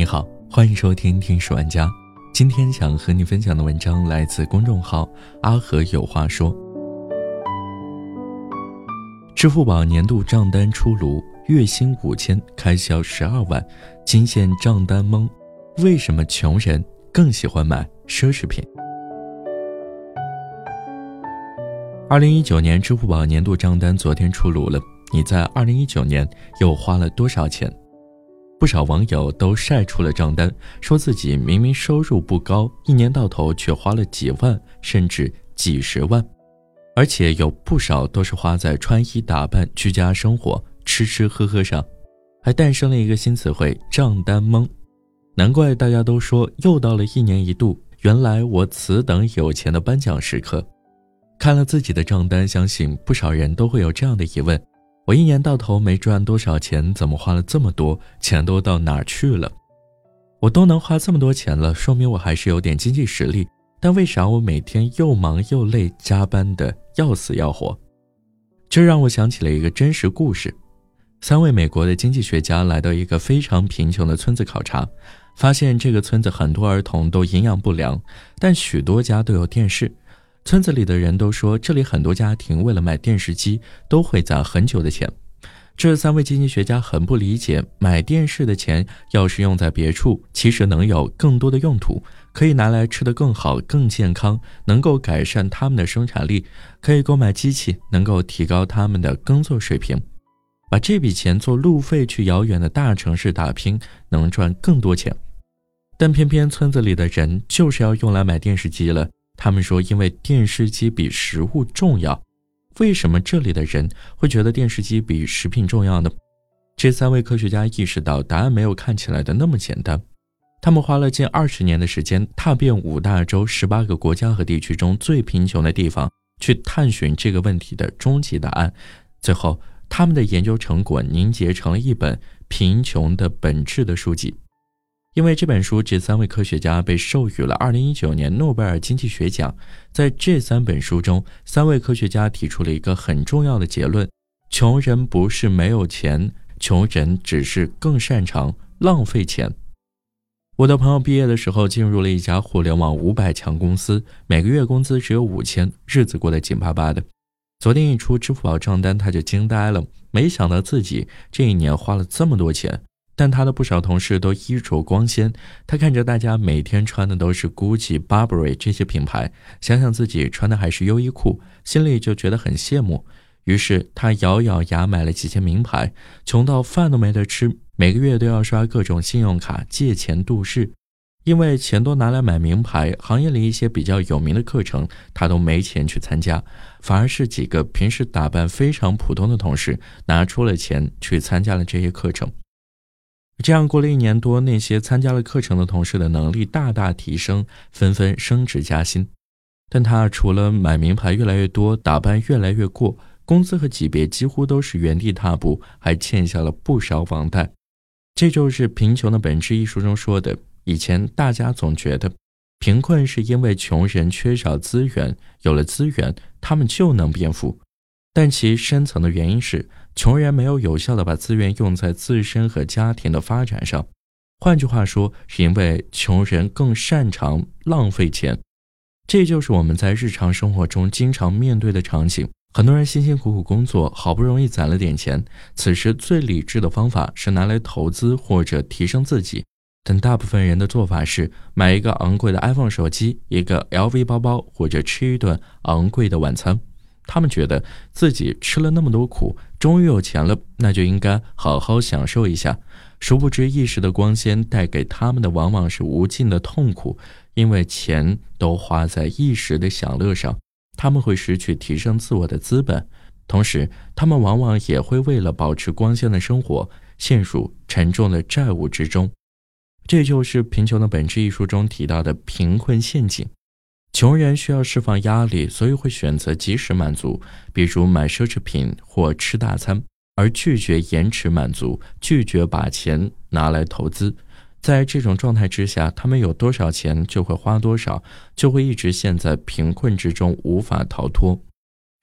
你好，欢迎收听《听书玩家》。今天想和你分享的文章来自公众号“阿和有话说”。支付宝年度账单出炉，月薪五千，开销十二万，惊现账单懵。为什么穷人更喜欢买奢侈品？二零一九年支付宝年度账单昨天出炉了，你在二零一九年又花了多少钱？不少网友都晒出了账单，说自己明明收入不高，一年到头却花了几万甚至几十万，而且有不少都是花在穿衣打扮、居家生活、吃吃喝喝上，还诞生了一个新词汇“账单懵”。难怪大家都说又到了一年一度，原来我此等有钱的颁奖时刻。看了自己的账单，相信不少人都会有这样的疑问。我一年到头没赚多少钱，怎么花了这么多钱？都到哪儿去了？我都能花这么多钱了，说明我还是有点经济实力。但为啥我每天又忙又累，加班的要死要活？这让我想起了一个真实故事：三位美国的经济学家来到一个非常贫穷的村子考察，发现这个村子很多儿童都营养不良，但许多家都有电视。村子里的人都说，这里很多家庭为了买电视机都会攒很久的钱。这三位经济学家很不理解，买电视的钱要是用在别处，其实能有更多的用途，可以拿来吃得更好、更健康，能够改善他们的生产力；可以购买机器，能够提高他们的耕作水平。把这笔钱做路费去遥远的大城市打拼，能赚更多钱。但偏偏村子里的人就是要用来买电视机了。他们说，因为电视机比食物重要。为什么这里的人会觉得电视机比食品重要呢？这三位科学家意识到，答案没有看起来的那么简单。他们花了近二十年的时间，踏遍五大洲十八个国家和地区中最贫穷的地方，去探寻这个问题的终极答案。最后，他们的研究成果凝结成了一本《贫穷的本质》的书籍。因为这本书，这三位科学家被授予了2019年诺贝尔经济学奖。在这三本书中，三位科学家提出了一个很重要的结论：穷人不是没有钱，穷人只是更擅长浪费钱。我的朋友毕业的时候进入了一家互联网五百强公司，每个月工资只有五千，日子过得紧巴巴的。昨天一出支付宝账单，他就惊呆了，没想到自己这一年花了这么多钱。但他的不少同事都衣着光鲜，他看着大家每天穿的都是 Gucci、Burberry 这些品牌，想想自己穿的还是优衣库，心里就觉得很羡慕。于是他咬咬牙买了几件名牌，穷到饭都没得吃，每个月都要刷各种信用卡借钱度日。因为钱都拿来买名牌，行业里一些比较有名的课程他都没钱去参加，反而是几个平时打扮非常普通的同事拿出了钱去参加了这些课程。这样过了一年多，那些参加了课程的同事的能力大大提升，纷纷升职加薪。但他除了买名牌越来越多，打扮越来越过，工资和级别几乎都是原地踏步，还欠下了不少房贷。这就是《贫穷的本质》一书中说的：以前大家总觉得，贫困是因为穷人缺少资源，有了资源，他们就能变富。但其深层的原因是。穷人没有有效的把资源用在自身和家庭的发展上，换句话说，是因为穷人更擅长浪费钱。这就是我们在日常生活中经常面对的场景。很多人辛辛苦苦工作，好不容易攒了点钱，此时最理智的方法是拿来投资或者提升自己。但大部分人的做法是买一个昂贵的 iPhone 手机，一个 LV 包包，或者吃一顿昂贵的晚餐。他们觉得自己吃了那么多苦，终于有钱了，那就应该好好享受一下。殊不知，一时的光鲜带给他们的往往是无尽的痛苦，因为钱都花在一时的享乐上，他们会失去提升自我的资本，同时，他们往往也会为了保持光鲜的生活，陷入沉重的债务之中。这就是《贫穷的本质》一书中提到的贫困陷阱。穷人需要释放压力，所以会选择及时满足，比如买奢侈品或吃大餐，而拒绝延迟满足，拒绝把钱拿来投资。在这种状态之下，他们有多少钱就会花多少，就会一直陷在贫困之中，无法逃脱。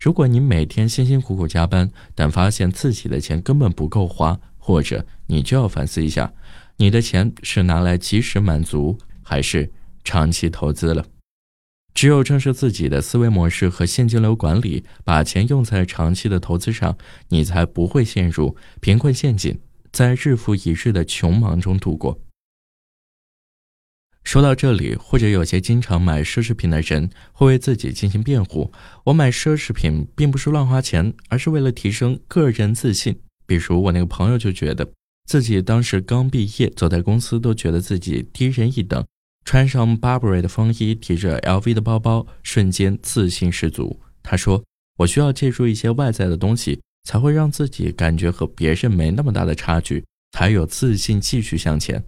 如果你每天辛辛苦苦加班，但发现自己的钱根本不够花，或者你就要反思一下，你的钱是拿来及时满足，还是长期投资了？只有正视自己的思维模式和现金流管理，把钱用在长期的投资上，你才不会陷入贫困陷阱，在日复一日的穷忙中度过。说到这里，或者有些经常买奢侈品的人会为自己进行辩护：我买奢侈品并不是乱花钱，而是为了提升个人自信。比如我那个朋友就觉得自己当时刚毕业，走在公司都觉得自己低人一等，穿上 Burberry 的风衣，提着 LV 的包包，瞬间自信十足。他说：“我需要借助一些外在的东西，才会让自己感觉和别人没那么大的差距，才有自信继续向前。”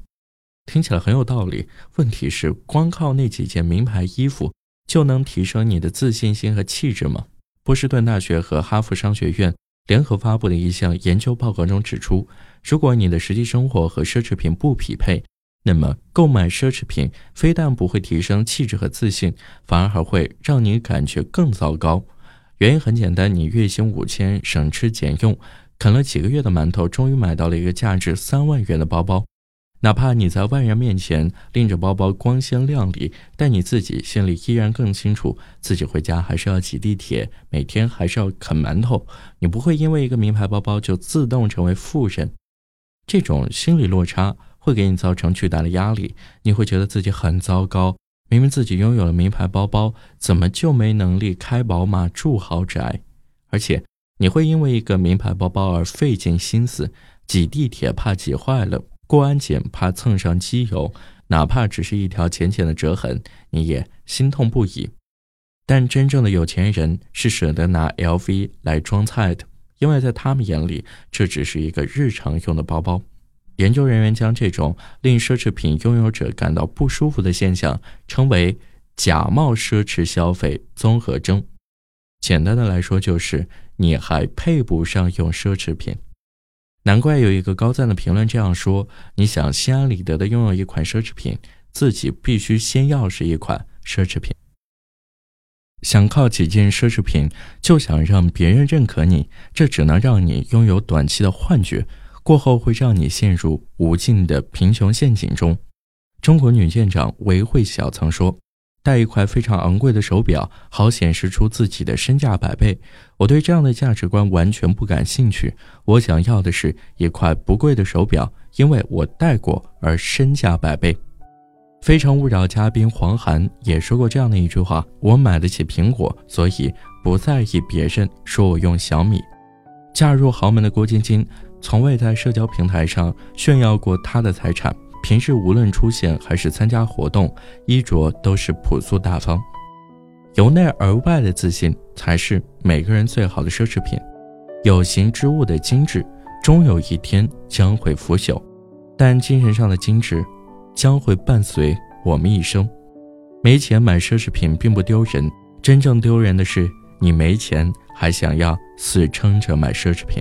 听起来很有道理，问题是光靠那几件名牌衣服就能提升你的自信心和气质吗？波士顿大学和哈佛商学院联合发布的一项研究报告中指出，如果你的实际生活和奢侈品不匹配，那么购买奢侈品非但不会提升气质和自信，反而还会让你感觉更糟糕。原因很简单，你月薪五千，省吃俭用，啃了几个月的馒头，终于买到了一个价值三万元的包包。哪怕你在外人面前拎着包包光鲜亮丽，但你自己心里依然更清楚，自己回家还是要挤地铁，每天还是要啃馒头。你不会因为一个名牌包包就自动成为富人，这种心理落差会给你造成巨大的压力。你会觉得自己很糟糕，明明自己拥有了名牌包包，怎么就没能力开宝马住豪宅？而且你会因为一个名牌包包而费尽心思挤地铁，怕挤坏了。过安检怕蹭上机油，哪怕只是一条浅浅的折痕，你也心痛不已。但真正的有钱人是舍得拿 LV 来装菜的，因为在他们眼里，这只是一个日常用的包包。研究人员将这种令奢侈品拥有者感到不舒服的现象称为“假冒奢侈消费综合征”。简单的来说，就是你还配不上用奢侈品。难怪有一个高赞的评论这样说：“你想心安理得的拥有一款奢侈品，自己必须先要是一款奢侈品。想靠几件奢侈品就想让别人认可你，这只能让你拥有短期的幻觉，过后会让你陷入无尽的贫穷陷阱中。”中国女舰长韦慧晓曾说。戴一块非常昂贵的手表，好显示出自己的身价百倍。我对这样的价值观完全不感兴趣。我想要的是一块不贵的手表，因为我戴过而身价百倍。非诚勿扰嘉宾黄涵也说过这样的一句话：“我买得起苹果，所以不在意别人说我用小米。”嫁入豪门的郭晶晶从未在社交平台上炫耀过他的财产。平时无论出现还是参加活动，衣着都是朴素大方。由内而外的自信才是每个人最好的奢侈品。有形之物的精致，终有一天将会腐朽，但精神上的精致，将会伴随我们一生。没钱买奢侈品并不丢人，真正丢人的是你没钱还想要死撑着买奢侈品。